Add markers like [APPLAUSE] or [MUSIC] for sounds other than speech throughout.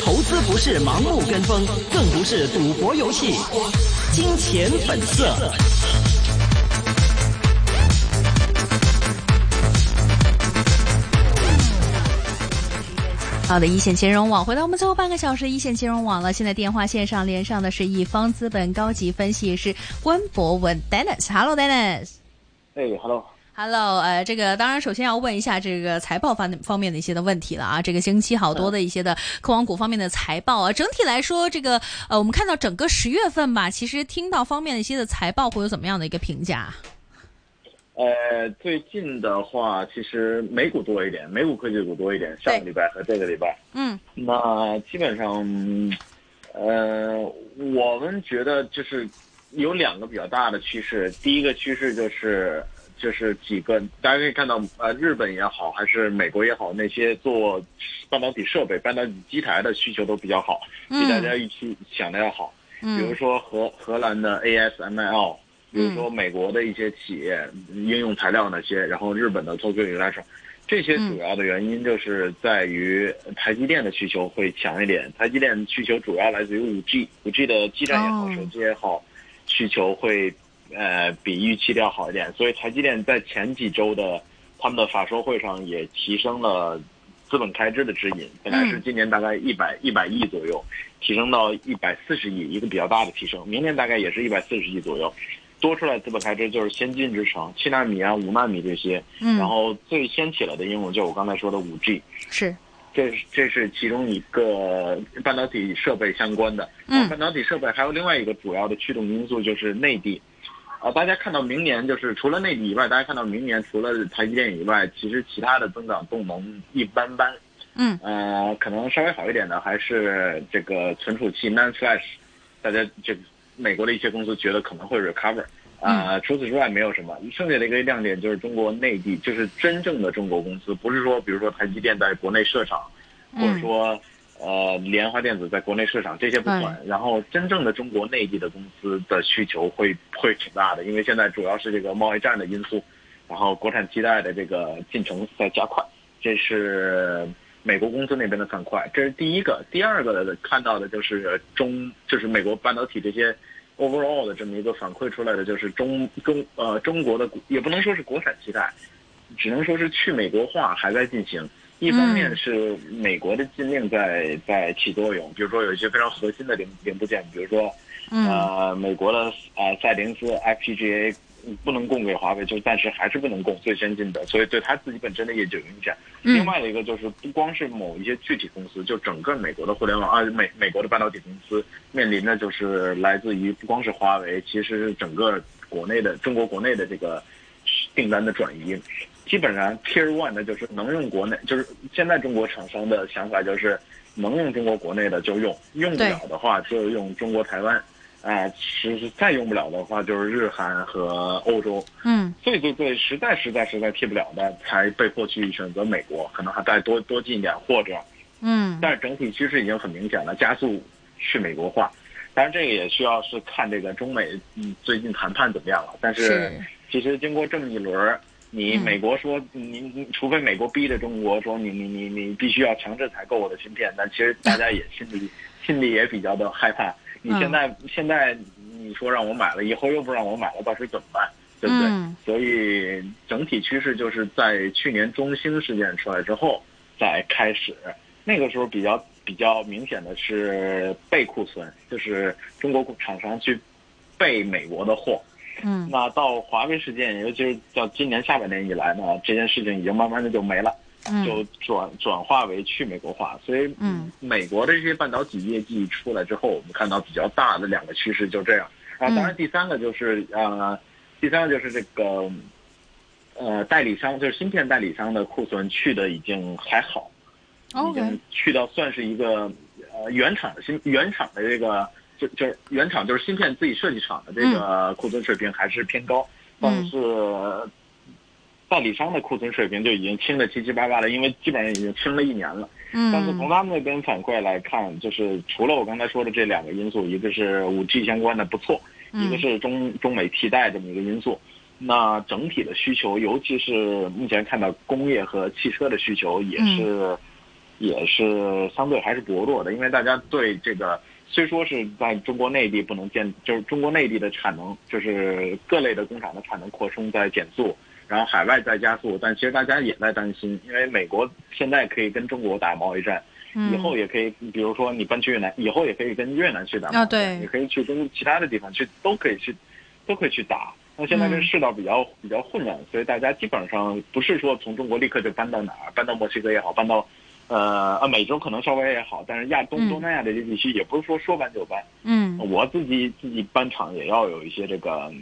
投资不是盲目跟风，更不是赌博游戏。金钱本色。好的，一线金融网回到我们最后半个小时，一线金融网了。现在电话线上连上的是一方资本高级分析师温博文 Dennis。Hello，Dennis。哎，Hello。Hello，呃，这个当然首先要问一下这个财报方方面的一些的问题了啊。这个星期好多的一些的科网股方面的财报啊，整体来说，这个呃，我们看到整个十月份吧，其实听到方面的一些的财报会有怎么样的一个评价？呃，最近的话，其实美股多一点，美股科技股多一点，上个礼拜和这个礼拜。嗯。那基本上，呃，我们觉得就是有两个比较大的趋势，第一个趋势就是。就是几个，大家可以看到，呃，日本也好，还是美国也好，那些做半导体设备、半导体机台的需求都比较好，比大家预期想的要好。嗯、比如说荷荷兰的 ASML，比如说美国的一些企业、嗯、应用材料那些，然后日本的 Tokyo Electron，这些主要的原因就是在于台积电的需求会强一点。台积电需求主要来自于五 G，五 G 的基站也好，哦、手机也好，需求会。呃，比预期的要好一点，所以台积电在前几周的他们的法说会上也提升了资本开支的指引，本来是今年大概一百一百亿左右，提升到一百四十亿，一个比较大的提升。明年大概也是一百四十亿左右，多出来资本开支就是先进制程，七纳米啊、五纳米这些，嗯、然后最先起来的应用就是我刚才说的五 G，是，这是这是其中一个半导体设备相关的。嗯，半导体设备还有另外一个主要的驱动因素就是内地。啊，大家看到明年就是除了内地以外，大家看到明年除了台积电以外，其实其他的增长动能一般般。嗯，呃，可能稍微好一点的还是这个存储器 NAND Flash，大家这个美国的一些公司觉得可能会 recover。啊、呃，除此之外没有什么。剩下的一个亮点就是中国内地，就是真正的中国公司，不是说比如说台积电在国内设厂，或者说。呃，联华电子在国内市场这些不管，然后真正的中国内地的公司的需求会会挺大的，因为现在主要是这个贸易战的因素，然后国产替代的这个进程在加快，这是美国公司那边的反馈，这是第一个。第二个看到的就是中，就是美国半导体这些 overall 的这么一个反馈出来的，就是中中呃中国的也不能说是国产替代，只能说是去美国化还在进行。一方面是美国的禁令在在起作用，比如说有一些非常核心的零零部件，比如说，呃，美国的呃赛灵思 FPGA 不能供给华为，就暂时还是不能供最先进的，所以对他自己本身的业绩有影响。另外的一个就是不光是某一些具体公司，就整个美国的互联网啊，美美国的半导体公司面临的就是来自于不光是华为，其实是整个国内的中国国内的这个订单的转移。基本上 Tier One 的就是能用国内，就是现在中国厂商的想法就是能用中国国内的就用，用不了的话就用中国台湾，啊、呃，实实再用不了的话就是日韩和欧洲。嗯，最最最实在实在实在替不了的，才被迫去选择美国，可能还再多多进一点或者，嗯，但是整体趋势已经很明显了，加速去美国化。当然这个也需要是看这个中美嗯最近谈判怎么样了，但是其实经过这么一轮。你美国说你你，除非美国逼着中国说你你你你必须要强制采购我的芯片，但其实大家也 [LAUGHS] 心里心里也比较的害怕。你现在、嗯、现在你说让我买了，以后又不让我买了，到时候怎么办？对不对？嗯、所以整体趋势就是在去年中兴事件出来之后再开始，那个时候比较比较明显的是备库存，就是中国厂商去备美国的货。嗯，那到华为事件，尤其是到今年下半年以来呢，这件事情已经慢慢的就没了，嗯、就转转化为去美国化。所以，嗯，美国的这些半导体业绩出来之后，我们看到比较大的两个趋势就这样。啊，当然第三个就是呃，第三个就是这个呃代理商，就是芯片代理商的库存去的已经还好，已经去到算是一个呃原厂的芯原厂的这个。就就是原厂就是芯片自己设计厂的这个库存水平还是偏高，嗯、但是代理商的库存水平就已经清的七七八八了，因为基本上已经清了一年了。嗯，但是从他们那边反馈来看，就是除了我刚才说的这两个因素，一个是五 G 相关的不错，嗯、一个是中中美替代这么一个因素。那整体的需求，尤其是目前看到工业和汽车的需求也是，也是相对还是薄弱的，因为大家对这个虽说是在中国内地不能建，就是中国内地的产能，就是各类的工厂的产能扩充在减速，然后海外在加速，但其实大家也在担心，因为美国现在可以跟中国打贸易战。以后也可以，比如说你搬去越南，以后也可以跟越南去打啊，对，也可以去跟其他的地方去，都可以去，都可以去打。那现在这世道比较比较混乱，所以大家基本上不是说从中国立刻就搬到哪儿，搬到墨西哥也好，搬到呃呃美洲可能稍微也好，但是亚东东南亚这些地区也不是说说搬就搬。嗯，我自己自己搬厂也要有一些这个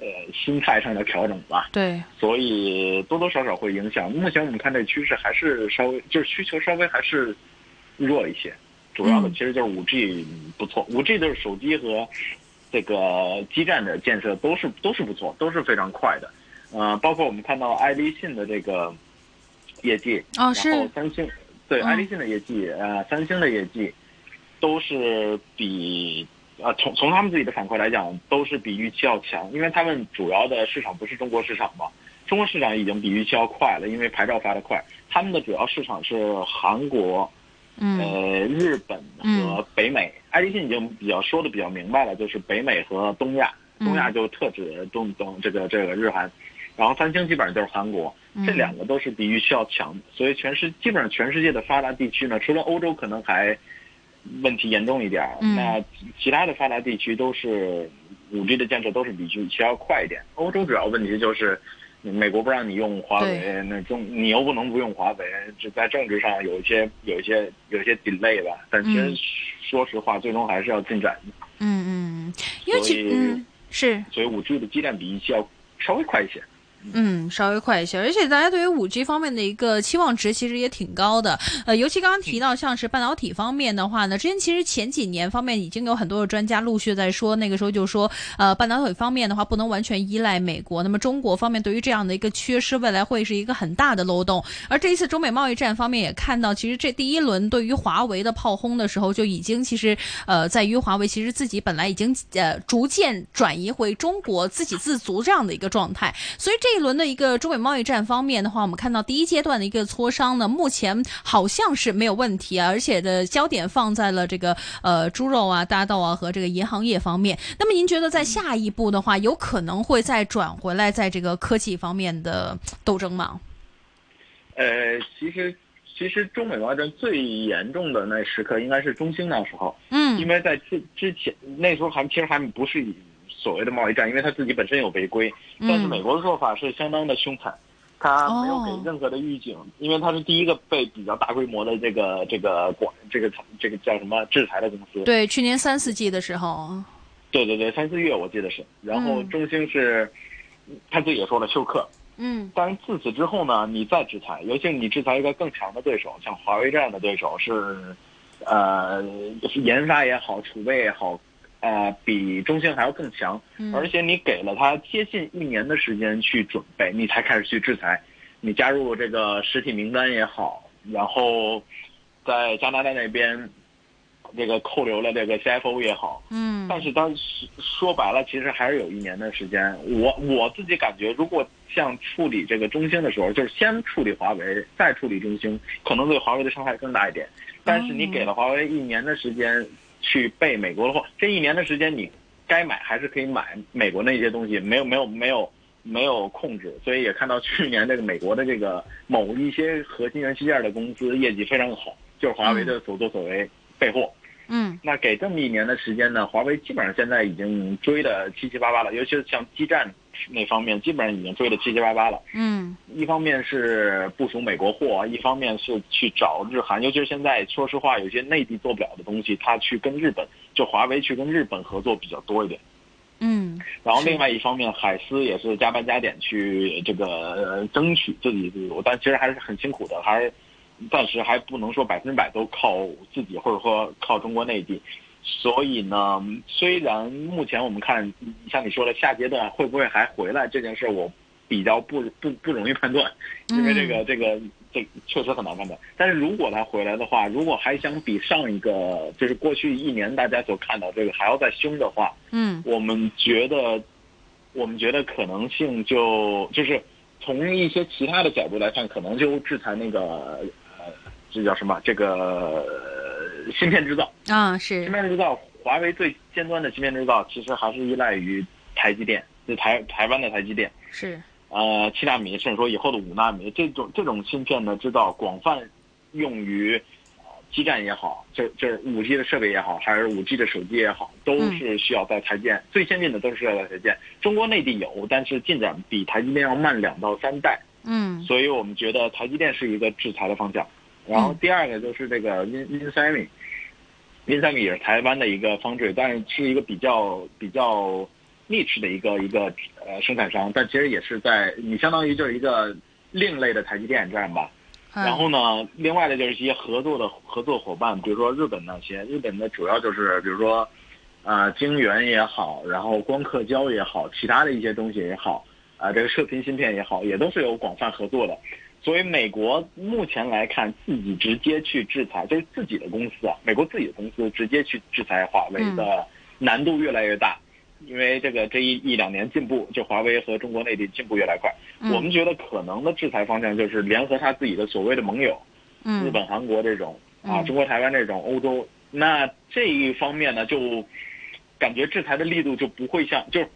呃心态上的调整吧。对，所以多多少少会影响。目前我们看这趋势还是稍微就是需求稍微还是。弱一些，主要的其实就是五 G 不错，五 G 的手机和这个基站的建设都是都是不错，都是非常快的。呃，包括我们看到爱立信的这个业绩，哦是，然后三星对爱立信的业绩，呃，三星的业绩都是比呃从从他们自己的反馈来讲，都是比预期要强，因为他们主要的市场不是中国市场嘛，中国市场已经比预期要快了，因为牌照发的快，他们的主要市场是韩国。呃，日本和北美，爱立信已经比较说的比较明白了，就是北美和东亚，东亚就特指东东这个这个日韩，然后三星基本上就是韩国，这两个都是比预期要强，所以全世基本上全世界的发达地区呢，除了欧洲可能还问题严重一点，那其他的发达地区都是五 G 的建设都是比预期要快一点，欧洲主要问题就是。美国不让你用华为，那中你又不能不用华为，这在政治上有一些有一些有一些 delay 吧。但其实说实话，最终还是要进展的。嗯嗯，因为其是所以五 G 的基站比预期要稍微快一些。嗯，稍微快一些，而且大家对于五 G 方面的一个期望值其实也挺高的。呃，尤其刚刚提到像是半导体方面的话呢，之前其实前几年方面已经有很多的专家陆续在说，那个时候就说，呃，半导体方面的话不能完全依赖美国。那么中国方面对于这样的一个缺失，未来会是一个很大的漏洞。而这一次中美贸易战方面也看到，其实这第一轮对于华为的炮轰的时候，就已经其实呃，在于华为其实自己本来已经呃逐渐转移回中国自给自足这样的一个状态，所以这。这一轮的一个中美贸易战方面的话，我们看到第一阶段的一个磋商呢，目前好像是没有问题啊，而且的焦点放在了这个呃猪肉啊、大豆啊和这个银行业方面。那么您觉得在下一步的话，有可能会再转回来在这个科技方面的斗争吗？呃，其实其实中美贸易战最严重的那时刻应该是中兴那时候，嗯，因为在之之前那时候还其实还不是。所谓的贸易战，因为他自己本身有违规，但是美国的做法是相当的凶残，他没有给任何的预警，因为他是第一个被比较大规模的这个这个管这个这个叫什么制裁的公司。对，去年三四季的时候。对对对，三四月我记得是，然后中兴是他自己也说了休克。嗯。但是自此之后呢，你再制裁，尤其是你制裁一个更强的对手，像华为这样的对手是，呃，是研发也好，储备也好。啊，比中兴还要更强，而且你给了他接近一年的时间去准备，你才开始去制裁，你加入这个实体名单也好，然后在加拿大那边这个扣留了这个 CFO 也好，嗯，但是当时说白了，其实还是有一年的时间。我我自己感觉，如果像处理这个中兴的时候，就是先处理华为，再处理中兴，可能对华为的伤害更大一点。但是你给了华为一年的时间。去备美国的货，这一年的时间你该买还是可以买美国那些东西，没有没有没有没有控制，所以也看到去年这个美国的这个某一些核心元器件的公司业绩非常好，就是华为的所作所为备货。嗯，那给这么一年的时间呢，华为基本上现在已经追的七七八八了，尤其是像基站那方面，基本上已经追的七七八八了。嗯，一方面是部署美国货，一方面是去找日韩，尤其是现在说实话，有些内地做不了的东西，他去跟日本，就华为去跟日本合作比较多一点。嗯，然后另外一方面，海思也是加班加点去这个争取自己自主，但其实还是很辛苦的，还是。暂时还不能说百分之百都靠自己，或者说靠中国内地，所以呢，虽然目前我们看，像你说的下阶段会不会还回来这件事，我比较不不不容易判断，因为这个这个这确实很难判断。但是如果他回来的话，如果还想比上一个就是过去一年大家所看到这个还要再凶的话，嗯，我们觉得我们觉得可能性就就是从一些其他的角度来看，可能就制裁那个呃，这叫什么？这个呃芯片制造。啊，是芯片制造，华为最尖端的芯片制造其实还是依赖于台积电，就台台湾的台积电。是，呃，七纳米，甚至说以后的五纳米，这种这种芯片的制造广泛用于呃基站也好，就就是五 G 的设备也好，还是五 G 的手机也好，都是需要在台积电。最先进的都是需要在台积电。中国内地有，但是进展比台积电要慢两到三代。嗯所以我们觉得台积电是一个制裁的方向。然后第二个就是这个米，Win 三米也是台湾的一个方锥，但是是一个比较比较 niche 的一个一个呃生产商，但其实也是在你相当于就是一个另类的台积电这样吧。嗯然后呢，另外的就是一些合作的合作伙伴，比如说日本那些，日本的主要就是比如说，呃，晶圆也好，然后光刻胶也好，其他的一些东西也好，啊、这个射频芯片也好，也都是有广泛合作的。所以美国目前来看，自己直接去制裁，就是自己的公司啊，美国自己的公司直接去制裁华为的难度越来越大，因为这个这一一两年进步，就华为和中国内地进步越来越快。嗯我们觉得可能的制裁方向就是联合他自己的所谓的盟友，嗯日本、韩国这种啊，嗯中国台湾这种欧洲，那这一方面呢，就感觉制裁的力度就不会像，就是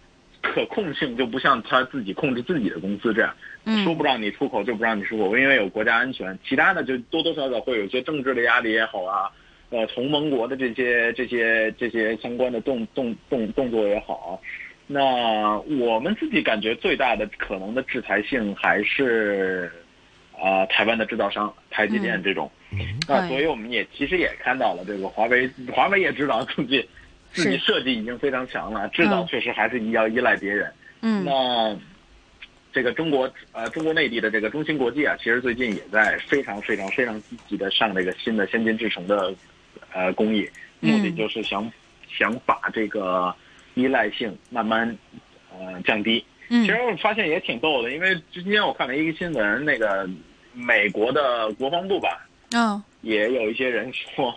可控性就不像他自己控制自己的公司这样，嗯说不让你出口就不让你出口，因为有国家安全，其他的就多多少少会有一些政治的压力也好啊，呃，同盟国的这些这些这些相关的动动动动作也好啊。那我们自己感觉最大的可能的制裁性还是，啊、台湾的制造商台积电这种。那对所以我们也其实也看到了，这个华为华为也知道自己自己设计已经非常强了，制造嗯。确实还是要依赖别人。嗯。那这个中国呃中国内地的这个中芯国际啊，其实最近也在非常非常非常积极的上这个新的先进制程的呃工艺，目的嗯。就是想、想把这个依赖性慢慢呃降低。嗯。其实我发现也挺逗的，因为今天我看了一个新闻，那个美国的国防部吧，哦也有一些人说，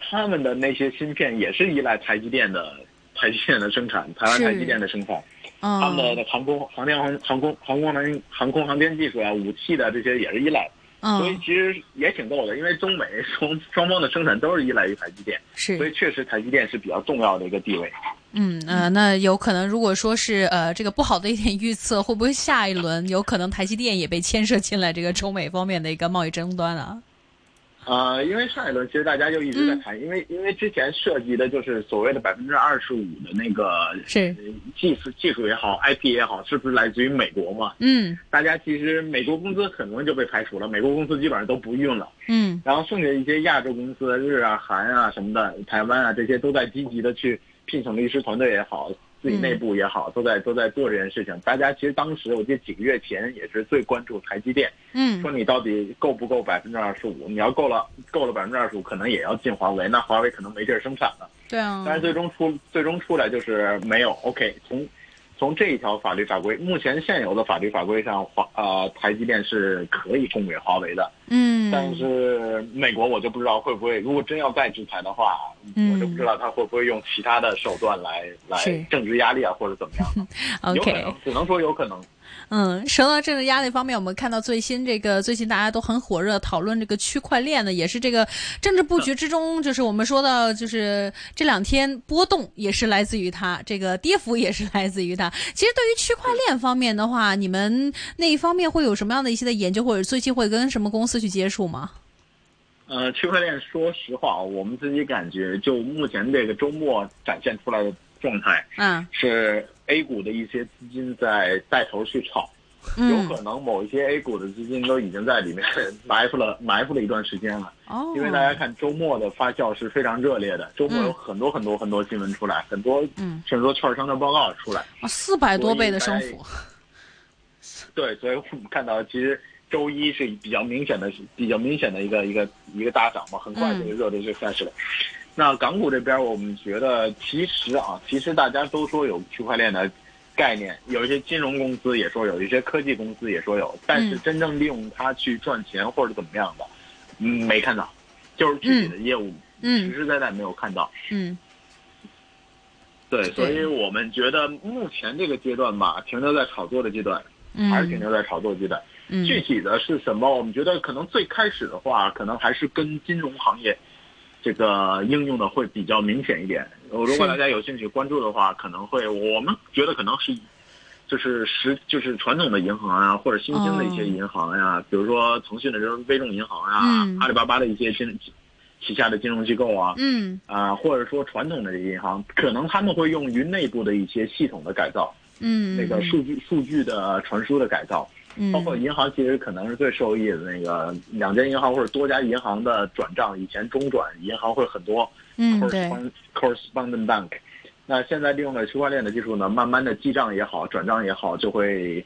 他们的那些芯片也是依赖台积电的台积电的生产，台湾台积电的生产。他们嗯的航空、航天航航空、航空航航空航天技术啊、武器的这些也是依赖，所以嗯其实也挺逗的。因为中美双双方的生产都是依赖于台积电，是所以确实台积电是比较重要的一个地位。嗯呃那有可能如果说是呃这个不好的一点预测，会不会下一轮有可能台积电也被牵涉进来这个中美方面的一个贸易争端啊？呃，因为上一轮其实大家就一直在谈，因为因为之前涉及的就是所谓的百分之二十五的那个是呃技术技术也好，IP 也好，是不是来自于美国嘛？嗯大家其实美国公司很容易就被排除了，美国公司基本上都不用了。嗯然后剩下一些亚洲公司，日啊、韩啊什么的，台湾啊这些都在积极的去聘请律师团队也好，自己内部也好，都在都在做这件事情。大家其实当时我记得几个月前也是最关注台积电，嗯说你到底够不够百分之二十五？你要够了，够了百分之二十五，可能也要进华为，那华为可能没地儿生产了。对啊但是最终出最终出来就是没有。OK，从从这一条法律法规，目前现有的法律法规上，华呃台积电是可以供给华为的。嗯但是美国我就不知道会不会，如果真要再制裁的话，嗯我就不知道他会不会用其他的手段来来政治压力啊，或者怎么样。[LAUGHS] 有可能，只能说有可能。嗯，说到政治压力方面，我们看到最新这个最近大家都很火热讨论这个区块链呢，也是这个政治布局之中，就是我们说到就是这两天波动也是来自于它，这个跌幅也是来自于它。其实对于区块链方面的话，你们那一方面会有什么样的一些的研究，或者最近会跟什么公司去接触吗？呃，区块链，说实话，我们自己感觉，就目前这个周末展现出来的状态，嗯是 A 股的一些资金在带头去炒，有嗯可能某一些 A 股的资金都已经在里面 [LAUGHS] 埋伏了埋伏了一段时间了。哦，因为大家看周末的发酵是非常热烈的，周末有很多很多很多新闻出来，很多嗯甚至说券商的报告出来。啊四百多倍的升幅，[LAUGHS] 对，所以我们看到其实周一是比较明显的、比较明显的一个一个一个大涨嘛，很快这个热度就开始了。那港股这边，我们觉得其实啊，其实大家都说有区块链的概念，有一些金融公司也说有，一些科技公司也说有，但是真正利用它去赚钱或者怎么样的，嗯，没看到，就是具体的业务，嗯实实在在没有看到。嗯对，所以我们觉得目前这个阶段吧，停留在炒作的阶段，还是停留在炒作阶段。嗯，具体的是什么？我们觉得可能最开始的话，可能还是跟金融行业这个应用的会比较明显一点。如果大家有兴趣关注的话，可能会我们觉得可能是就是实就是传统的银行啊，或者新兴的一些银行呀，比如说腾讯的这种微众银行呀，阿里巴巴的一些新旗下的金融机构啊，嗯啊，或者说传统的银行，可能他们会用于内部的一些系统的改造，嗯，那个数据数据的传输的改造。包括银行其实可能是最受益的那个两家银行或者多家银行的转账，以前中转银行会很多，correspondent bank，那现在利用了区块链的技术呢，慢慢的记账也好，转账也好，就会，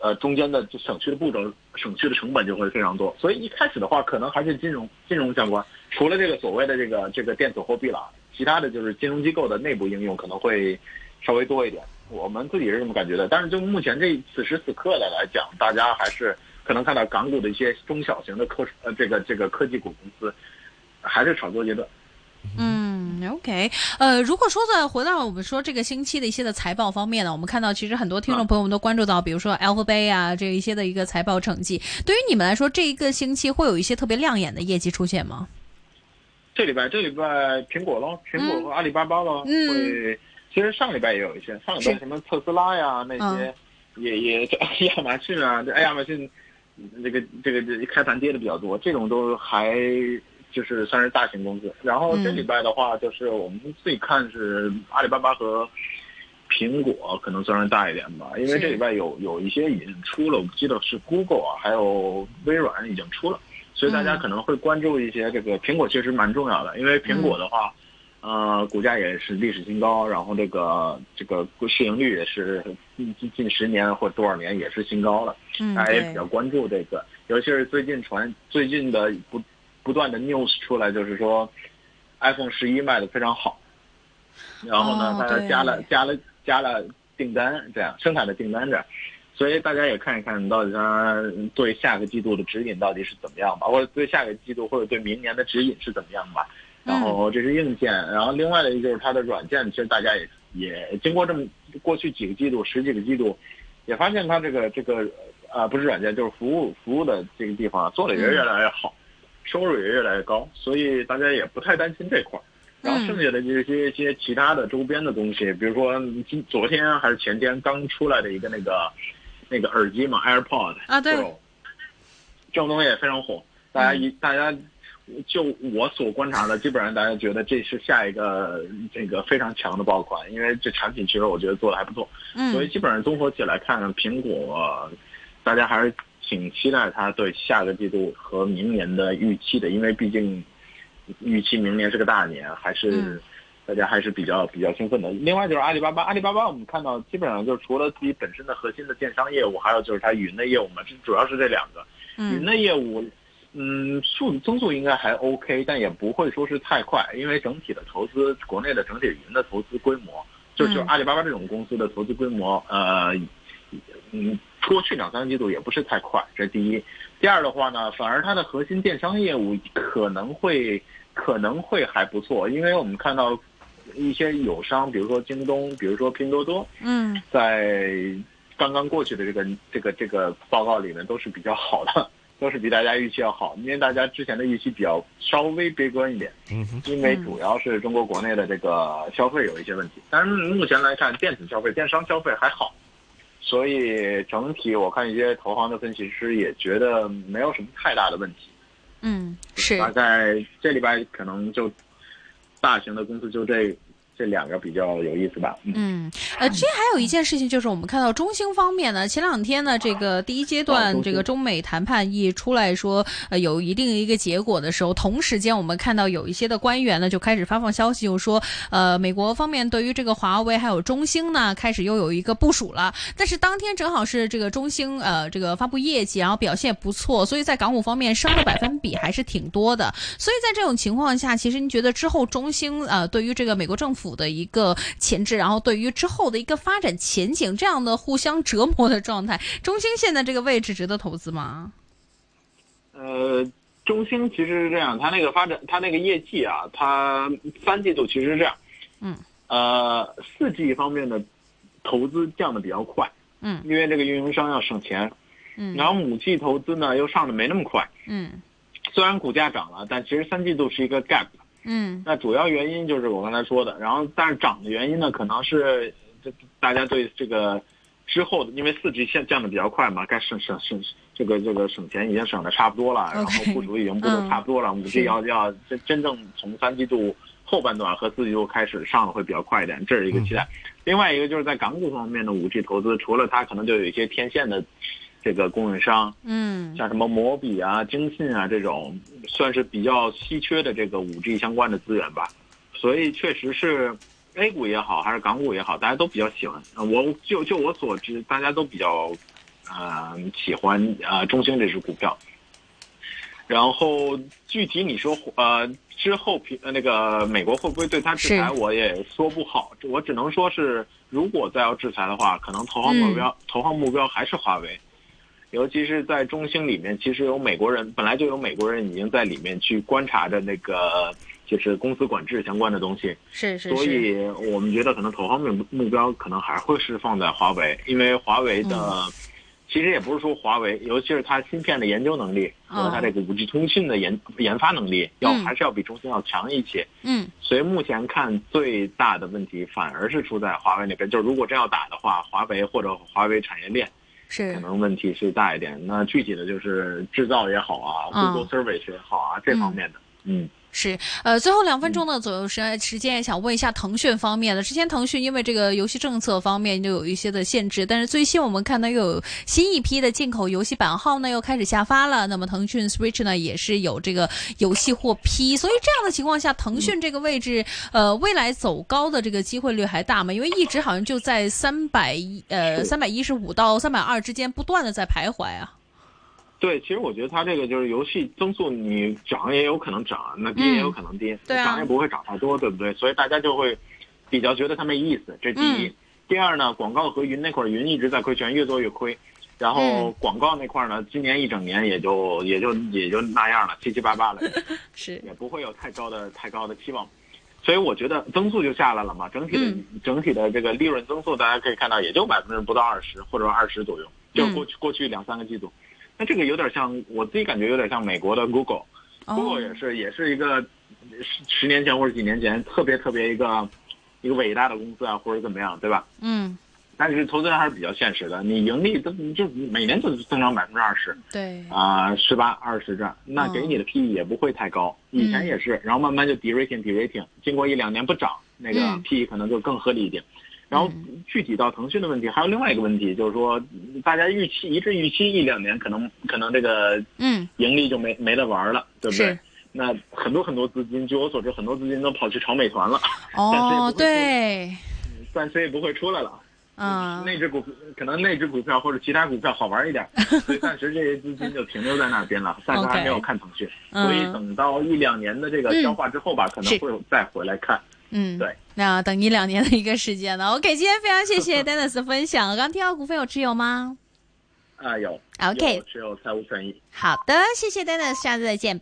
呃，中间的省去的步骤，省去的成本就会非常多。所以一开始的话，可能还是金融金融相关，除了这个所谓的这个这个电子货币了，其他的就是金融机构的内部应用可能会稍微多一点。我们自己是这么感觉的，但是就目前这此时此刻的来讲，大家还是可能看到港股的一些中小型的科呃这个这个科技股公司还是炒作阶段。嗯，OK，呃，如果说再回到我们说这个星期的一些的财报方面呢，我们看到其实很多听众朋友们都关注到，比如说 Alphabet 啊这一些的一个财报成绩，对于你们来说，这一个星期会有一些特别亮眼的业绩出现吗？这礼拜这礼拜苹果咯，苹果和阿里巴巴喽会。其实上礼拜也有一些，上礼拜什么特斯拉呀那些，也也 [LAUGHS] 亚马逊啊，这亚马逊这个这个这开盘跌的比较多，这种都还就是算是大型公司。然后这礼拜的话，就是我们自己看是阿里巴巴和苹果可能算是大一点吧，因为这礼拜有有一些已经出了，我记得是 Google 啊，还有微软已经出了，所以大家可能会关注一些这个苹果，确实蛮重要的，因为苹果的话。呃，股价也是历史新高，然后这个这个市盈率也是近近近十年或多少年也是新高了，大家也比较关注这个，尤其是最近传最近的不不断的 news 出来，就是说 iPhone 十一卖的非常好，然后呢，它加了加了加了订单，这样生产的订单这样，所以大家也看一看到底它对下个季度的指引到底是怎么样吧，或者对下个季度或者对明年的指引是怎么样吧。然后这是硬件，然后另外的一个就是它的软件，其实大家也也经过这么过去几个季度、十几个季度，也发现它这个这个啊不是软件就是服务服务的这个地方做的也越来越好，收入也越来越高，所以大家也不太担心这块儿。然后剩下的这些一些其他的周边的东西，比如说今昨天还是前天刚出来的一个那个那个耳机嘛，AirPod 啊对，这种东西也非常火，大家一大家。就我所观察的，基本上大家觉得这是下一个这个非常强的爆款，因为这产品其实我觉得做的还不错，嗯，所以基本上综合起来看，苹果大家还是挺期待它对下个季度和明年的预期的，因为毕竟预期明年是个大年，还是大家还是比较比较兴奋的。另外就是阿里巴巴，阿里巴巴我们看到基本上就是除了自己本身的核心的电商业务，还有就是它云的业务嘛，这主要是这两个，云的业务。嗯，速增速应该还 OK，但也不会说是太快，因为整体的投资，国内的整体云的投资规模，就就阿里巴巴这种公司的投资规模，呃，嗯，过去两三个季度也不是太快，这是第一。第二的话呢，反而它的核心电商业务可能会可能会还不错，因为我们看到一些友商，比如说京东，比如说拼多多，嗯，在刚刚过去的这个这个这个报告里面都是比较好的。都是比大家预期要好，因为大家之前的预期比较稍微悲观一点，嗯，因为主要是中国国内的这个消费有一些问题，但是目前来看，电子消费、电商消费还好，所以整体我看一些投行的分析师也觉得没有什么太大的问题，嗯，是。大概这礼拜可能就大型的公司就这。这两个比较有意思吧？嗯，呃，其实还有一件事情，就是我们看到中兴方面呢，前两天呢，这个第一阶段这个中美谈判一出来说，呃，有一定一个结果的时候，同时间我们看到有一些的官员呢就开始发放消息，就说，呃，美国方面对于这个华为还有中兴呢，开始又有一个部署了。但是当天正好是这个中兴呃这个发布业绩，然后表现不错，所以在港股方面升的 [LAUGHS] 百分比还是挺多的。所以在这种情况下，其实您觉得之后中兴呃对于这个美国政府的一个前置，然后对于之后的一个发展前景，这样的互相折磨的状态，中兴现在这个位置值得投资吗？呃，中兴其实是这样，它那个发展，它那个业绩啊，它三季度其实是这样，嗯，呃，四季方面的投资降的比较快，嗯因为这个运营商要省钱，嗯，然后五 G 投资呢又上的没那么快，嗯虽然股价涨了，但其实三季度是一个 gap。嗯那主要原因就是我刚才说的，然后但是涨的原因呢，可能是这大家对这个之后的，因为四 G 现降的比较快嘛，该省省省这个这个省钱已经省的差不多了，然后部署已经部署差不多了，五是 G 要要真真正从三季度后半段和四季度开始上的会比较快一点，这是一个期待。另外一个就是在港股方面的五 G 投资，除了它可能就有一些天线的这个供应商，嗯像什么摩比啊、京信啊这种，算是比较稀缺的这个五 G 相关的资源吧。所以确实是 A 股也好，还是港股也好，大家都比较喜欢。呃我就就我所知，大家都比较呃喜欢呃中兴这只股票。然后具体你说呃之后平呃那个美国会不会对它制裁，我也说不好。我只能说是，如果再要制裁的话，可能投行目标、投行目标还是华为。尤其是在中兴里面，其实有美国人，本来就有美国人已经在里面去观察着那个就是公司管制相关的东西，是是是，所以我们觉得可能投行目目标可能还会是放在华为，因为华为的、嗯。其实也不是说华为，尤其是它芯片的研究能力和它这个五 G 通讯的研研发能力，要嗯。还是要比中兴要强一些。嗯。所以目前看最大的问题反而是出在华为那边，就是如果真要打的话，华为或者华为产业链。是可能问题是大一点。那具体的就是制造也好啊嗯，Google Service 也好啊，这方面的，嗯。是，呃，最后两分钟的左右时时间，想问一下腾讯方面的。之前腾讯因为这个游戏政策方面就有一些的限制，但是最新我们看到又有新一批的进口游戏版号呢又开始下发了。那么腾讯 Switch 呢也是有这个游戏获批，所以这样的情况下，腾讯这个位置，呃，未来走高的这个机会率还大吗？因为一直好像就在三百一呃三百一十五到三百二之间不断的在徘徊啊。对，其实我觉得它这个就是游戏增速，你涨也有可能涨，那跌也有可能跌，嗯对啊涨也不会涨太多，对不对？所以大家就会比较觉得它没意思，这是第一。嗯第二呢，广告和云那块儿云一直在亏钱，越做越亏。然后嗯广告那块儿呢，今年一整年也就也就也就那样了，七七八八了，[LAUGHS] 是，也不会有太高的太高的期望。所以我觉得增速就下来了嘛，整体的、嗯整体的这个利润增速，大家可以看到也就百分之不到二十或者二十左右，就嗯过去、过去两三个季度。那这个有点像我自己感觉有点像美国的 Google，Google、哦。也是也是一个十十年前或者几年前特别特别一个一个伟大的公司啊，或者怎么样，对吧？嗯，但是投资人还是比较现实的，你盈利增就每年就增长百分之二十，对，啊，十八二十这样，那给你的 PE 也不会太高，以前也是，然后慢慢就 de-rating de-rating，经过一两年不涨，那个嗯。PE 可能就更合理一点。然后具体到腾讯的问题，还有另外一个问题，就是说大家预期一致预期一两年可能可能这个嗯，盈利就没没得玩了，对不对？是？那很多很多资金，据我所知，很多资金都跑去炒美团了，哦，[LAUGHS] 对，暂时也不会出来了。嗯，那只股可能那只股票或者其他股票好玩一点，[LAUGHS] 所以暂时这些资金就停留在那边了，暂时还没有看腾讯，嗯。所以等到一两年的这个消化之后吧，可能是。会再回来看。嗯，对，那等一两年的一个时间了。[LAUGHS] OK，今天非常谢谢 [LAUGHS] Dennis 的分享。我刚听到股份有持有吗啊，有？OK，有只有财务权益。好的，谢谢 Dennis，下次再见，拜。